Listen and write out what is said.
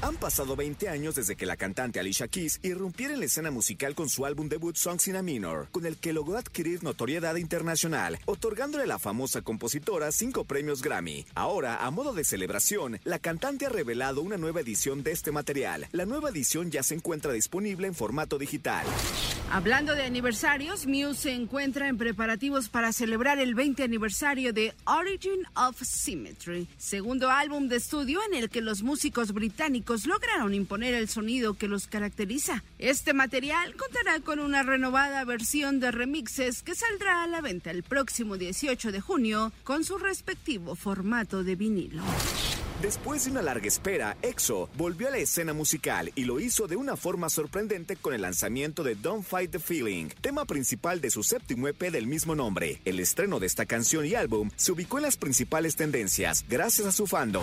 Han pasado 20 años desde que la cantante Alicia Keys irrumpiera en la escena musical con su álbum debut Songs in a Minor, con el que logró adquirir notoriedad internacional, otorgándole a la famosa compositora cinco premios Grammy. Ahora, a modo de celebración, la cantante ha revelado una nueva edición de este material. La nueva edición ya se encuentra disponible en formato digital. Hablando de aniversarios, Muse se encuentra en preparativos para celebrar el 20 aniversario de Origin of Symmetry, segundo álbum de estudio en el que los músicos británicos lograron imponer el sonido que los caracteriza. Este material contará con una renovada versión de remixes que saldrá a la venta el próximo 18 de junio con su respectivo formato de vinilo. Después de una larga espera, EXO volvió a la escena musical y lo hizo de una forma sorprendente con el lanzamiento de Don't Fight the Feeling, tema principal de su séptimo EP del mismo nombre. El estreno de esta canción y álbum se ubicó en las principales tendencias gracias a su fandom.